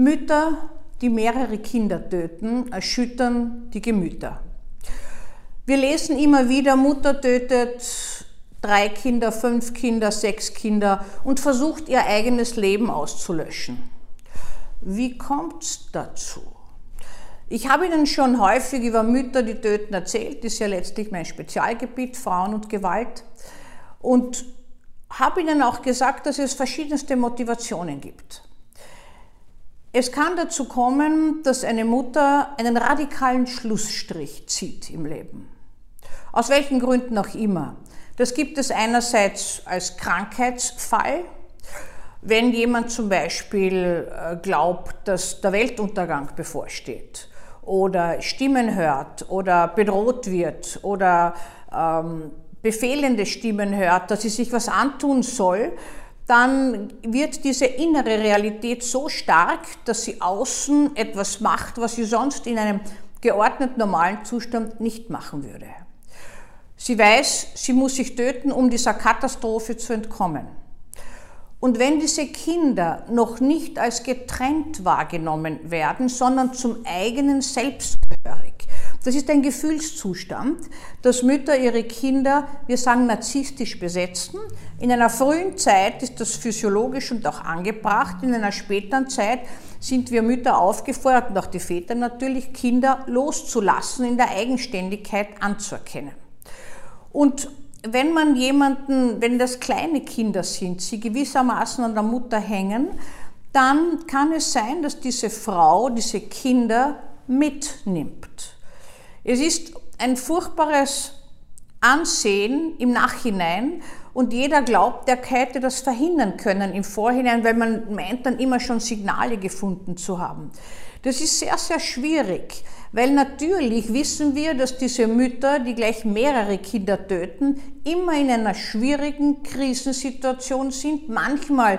Mütter, die mehrere Kinder töten, erschüttern die Gemüter. Wir lesen immer wieder, Mutter tötet drei Kinder, fünf Kinder, sechs Kinder und versucht ihr eigenes Leben auszulöschen. Wie kommt es dazu? Ich habe Ihnen schon häufig über Mütter, die töten, erzählt. Das ist ja letztlich mein Spezialgebiet, Frauen und Gewalt. Und habe Ihnen auch gesagt, dass es verschiedenste Motivationen gibt. Es kann dazu kommen, dass eine Mutter einen radikalen Schlussstrich zieht im Leben. Aus welchen Gründen auch immer. Das gibt es einerseits als Krankheitsfall, wenn jemand zum Beispiel äh, glaubt, dass der Weltuntergang bevorsteht oder Stimmen hört oder bedroht wird oder ähm, befehlende Stimmen hört, dass sie sich was antun soll, dann wird diese innere Realität so stark, dass sie außen etwas macht, was sie sonst in einem geordnet normalen Zustand nicht machen würde. Sie weiß, sie muss sich töten, um dieser Katastrophe zu entkommen. Und wenn diese Kinder noch nicht als getrennt wahrgenommen werden, sondern zum eigenen Selbst gehörig, das ist ein Gefühlszustand, dass Mütter ihre Kinder, wir sagen, narzisstisch besetzen. In einer frühen Zeit ist das physiologisch und auch angebracht. In einer späteren Zeit sind wir Mütter aufgefordert und auch die Väter natürlich, Kinder loszulassen, in der Eigenständigkeit anzuerkennen. Und wenn man jemanden, wenn das kleine Kinder sind, sie gewissermaßen an der Mutter hängen, dann kann es sein, dass diese Frau diese Kinder mitnimmt. Es ist ein furchtbares Ansehen im Nachhinein und jeder glaubt, er hätte das verhindern können im Vorhinein, weil man meint dann immer schon Signale gefunden zu haben. Das ist sehr, sehr schwierig, weil natürlich wissen wir, dass diese Mütter, die gleich mehrere Kinder töten, immer in einer schwierigen Krisensituation sind, manchmal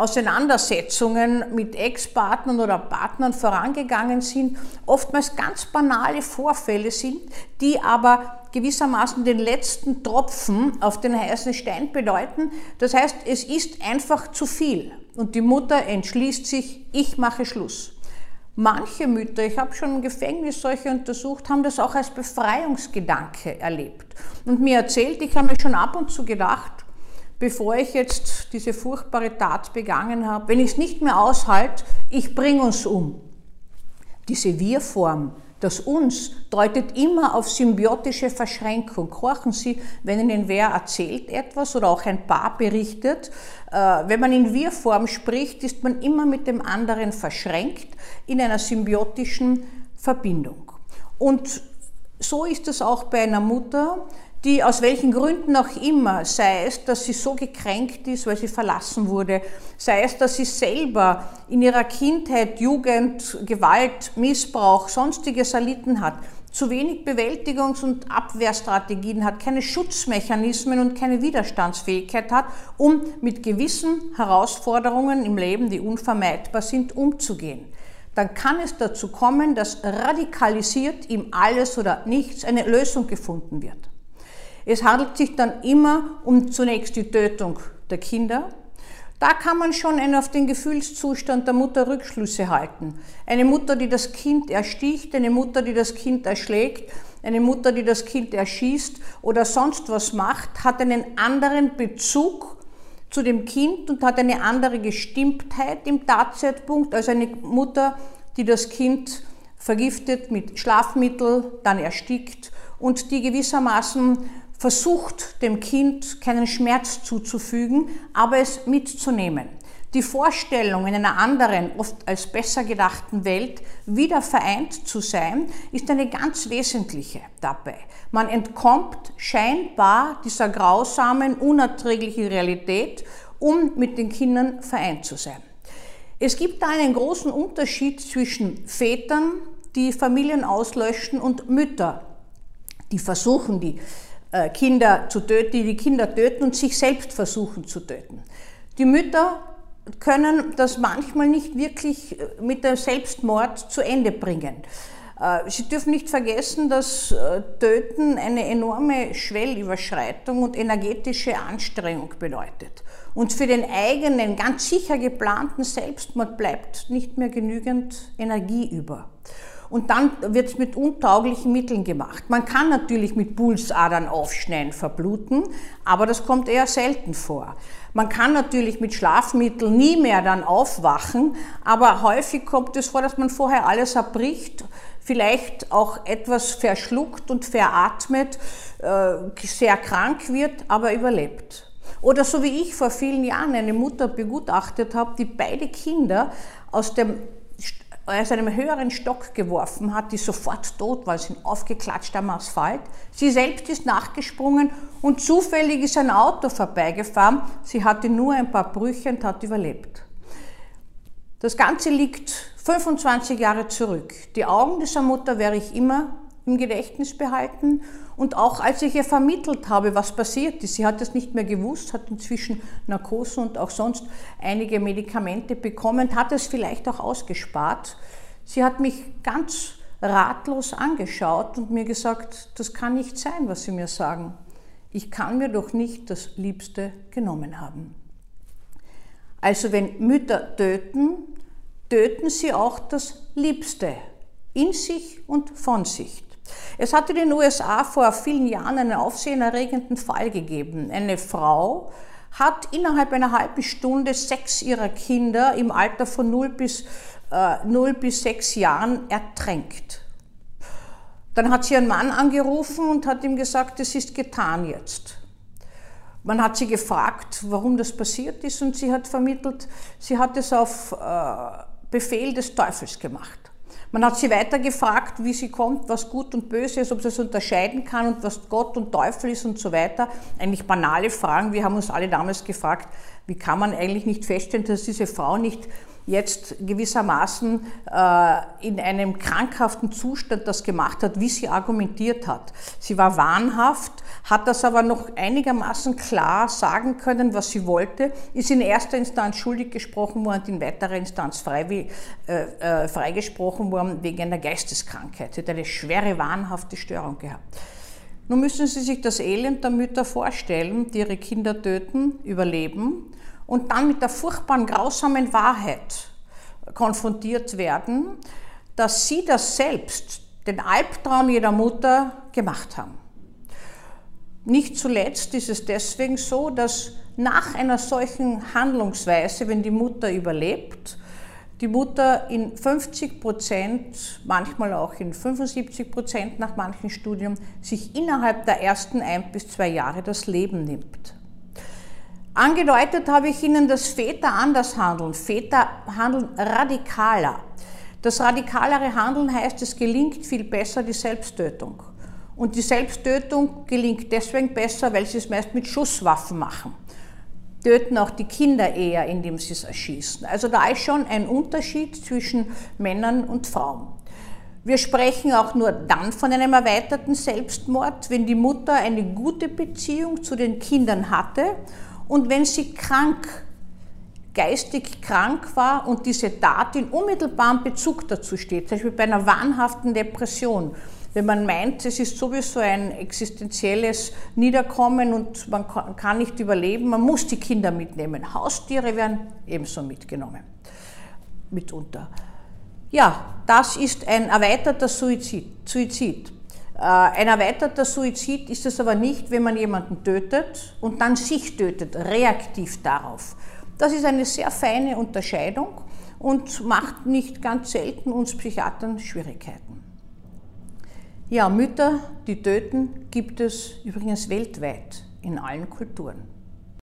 Auseinandersetzungen mit Ex-Partnern oder Partnern vorangegangen sind, oftmals ganz banale Vorfälle sind, die aber gewissermaßen den letzten Tropfen auf den heißen Stein bedeuten. Das heißt, es ist einfach zu viel und die Mutter entschließt sich, ich mache Schluss. Manche Mütter, ich habe schon im Gefängnis solche untersucht, haben das auch als Befreiungsgedanke erlebt und mir erzählt, ich habe mir schon ab und zu gedacht, bevor ich jetzt diese furchtbare Tat begangen habe, wenn ich es nicht mehr aushalte, ich bringe uns um. Diese Wir-Form, das Uns, deutet immer auf symbiotische Verschränkung. Horchen Sie, wenn Ihnen wer erzählt etwas oder auch ein Paar berichtet, äh, wenn man in Wir-Form spricht, ist man immer mit dem anderen verschränkt in einer symbiotischen Verbindung. Und so ist es auch bei einer Mutter, die aus welchen Gründen auch immer, sei es, dass sie so gekränkt ist, weil sie verlassen wurde, sei es, dass sie selber in ihrer Kindheit Jugend, Gewalt, Missbrauch, sonstiges erlitten hat, zu wenig Bewältigungs- und Abwehrstrategien hat, keine Schutzmechanismen und keine Widerstandsfähigkeit hat, um mit gewissen Herausforderungen im Leben, die unvermeidbar sind, umzugehen. Dann kann es dazu kommen, dass radikalisiert ihm alles oder nichts eine Lösung gefunden wird. Es handelt sich dann immer um zunächst die Tötung der Kinder. Da kann man schon auf den Gefühlszustand der Mutter Rückschlüsse halten. Eine Mutter, die das Kind ersticht, eine Mutter, die das Kind erschlägt, eine Mutter, die das Kind erschießt oder sonst was macht, hat einen anderen Bezug zu dem Kind und hat eine andere Gestimmtheit im Tatzeitpunkt als eine Mutter, die das Kind vergiftet mit Schlafmittel, dann erstickt und die gewissermaßen versucht dem Kind keinen Schmerz zuzufügen, aber es mitzunehmen. Die Vorstellung, in einer anderen, oft als besser gedachten Welt wieder vereint zu sein, ist eine ganz wesentliche dabei. Man entkommt scheinbar dieser grausamen, unerträglichen Realität, um mit den Kindern vereint zu sein. Es gibt da einen großen Unterschied zwischen Vätern, die Familien auslöschen, und Mütter, die versuchen, die Kinder zu töten, die die Kinder töten und sich selbst versuchen zu töten. Die Mütter können das manchmal nicht wirklich äh, mit dem Selbstmord zu Ende bringen. Äh, Sie dürfen nicht vergessen, dass äh, Töten eine enorme Schwellüberschreitung und energetische Anstrengung bedeutet. Und für den eigenen, ganz sicher geplanten Selbstmord bleibt nicht mehr genügend Energie über. Und dann wird es mit untauglichen Mitteln gemacht. Man kann natürlich mit Pulsadern aufschneiden, verbluten, aber das kommt eher selten vor. Man kann natürlich mit Schlafmitteln nie mehr dann aufwachen, aber häufig kommt es vor, dass man vorher alles erbricht, vielleicht auch etwas verschluckt und veratmet, äh, sehr krank wird, aber überlebt. Oder so wie ich vor vielen Jahren eine Mutter begutachtet habe, die beide Kinder aus dem aus einem höheren Stock geworfen hat, die sofort tot war, sind aufgeklatscht am Asphalt. Sie selbst ist nachgesprungen und zufällig ist ein Auto vorbeigefahren. Sie hatte nur ein paar Brüche und hat überlebt. Das Ganze liegt 25 Jahre zurück. Die Augen dieser Mutter werde ich immer im Gedächtnis behalten. Und auch als ich ihr vermittelt habe, was passiert ist, sie hat es nicht mehr gewusst, hat inzwischen Narkose und auch sonst einige Medikamente bekommen, hat es vielleicht auch ausgespart. Sie hat mich ganz ratlos angeschaut und mir gesagt, das kann nicht sein, was Sie mir sagen. Ich kann mir doch nicht das Liebste genommen haben. Also wenn Mütter töten, töten sie auch das Liebste in sich und von sich. Es hat in den USA vor vielen Jahren einen aufsehenerregenden Fall gegeben. Eine Frau hat innerhalb einer halben Stunde sechs ihrer Kinder im Alter von 0 bis, äh, 0 bis 6 Jahren ertränkt. Dann hat sie ihren Mann angerufen und hat ihm gesagt, es ist getan jetzt. Man hat sie gefragt, warum das passiert ist und sie hat vermittelt, sie hat es auf äh, Befehl des Teufels gemacht. Man hat sie weiter gefragt, wie sie kommt, was gut und böse ist, ob sie es unterscheiden kann und was Gott und Teufel ist und so weiter. Eigentlich banale Fragen. Wir haben uns alle damals gefragt, wie kann man eigentlich nicht feststellen, dass diese Frau nicht jetzt gewissermaßen äh, in einem krankhaften Zustand das gemacht hat, wie sie argumentiert hat. Sie war wahnhaft, hat das aber noch einigermaßen klar sagen können, was sie wollte, ist in erster Instanz schuldig gesprochen worden in weiterer Instanz frei, äh, äh, freigesprochen worden wegen einer Geisteskrankheit. Sie hat eine schwere wahnhafte Störung gehabt. Nun müssen Sie sich das Elend der Mütter vorstellen, die ihre Kinder töten, überleben und dann mit der furchtbaren, grausamen Wahrheit konfrontiert werden, dass sie das selbst, den Albtraum jeder Mutter, gemacht haben. Nicht zuletzt ist es deswegen so, dass nach einer solchen Handlungsweise, wenn die Mutter überlebt, die Mutter in 50 Prozent, manchmal auch in 75 Prozent nach manchen Studien, sich innerhalb der ersten ein bis zwei Jahre das Leben nimmt. Angedeutet habe ich Ihnen, dass Väter anders handeln. Väter handeln radikaler. Das radikalere Handeln heißt, es gelingt viel besser die Selbsttötung. Und die Selbsttötung gelingt deswegen besser, weil sie es meist mit Schusswaffen machen. Töten auch die Kinder eher, indem sie es erschießen. Also da ist schon ein Unterschied zwischen Männern und Frauen. Wir sprechen auch nur dann von einem erweiterten Selbstmord, wenn die Mutter eine gute Beziehung zu den Kindern hatte und wenn sie krank, geistig krank war und diese Tat in unmittelbarem Bezug dazu steht, zum Beispiel bei einer wahnhaften Depression, wenn man meint, es ist sowieso ein existenzielles Niederkommen und man kann nicht überleben, man muss die Kinder mitnehmen. Haustiere werden ebenso mitgenommen, mitunter. Ja, das ist ein erweiterter Suizid. Suizid. Äh, ein erweiterter Suizid ist es aber nicht, wenn man jemanden tötet und dann sich tötet, reaktiv darauf. Das ist eine sehr feine Unterscheidung und macht nicht ganz selten uns Psychiatern Schwierigkeiten. Ja, Mütter, die töten, gibt es übrigens weltweit in allen Kulturen.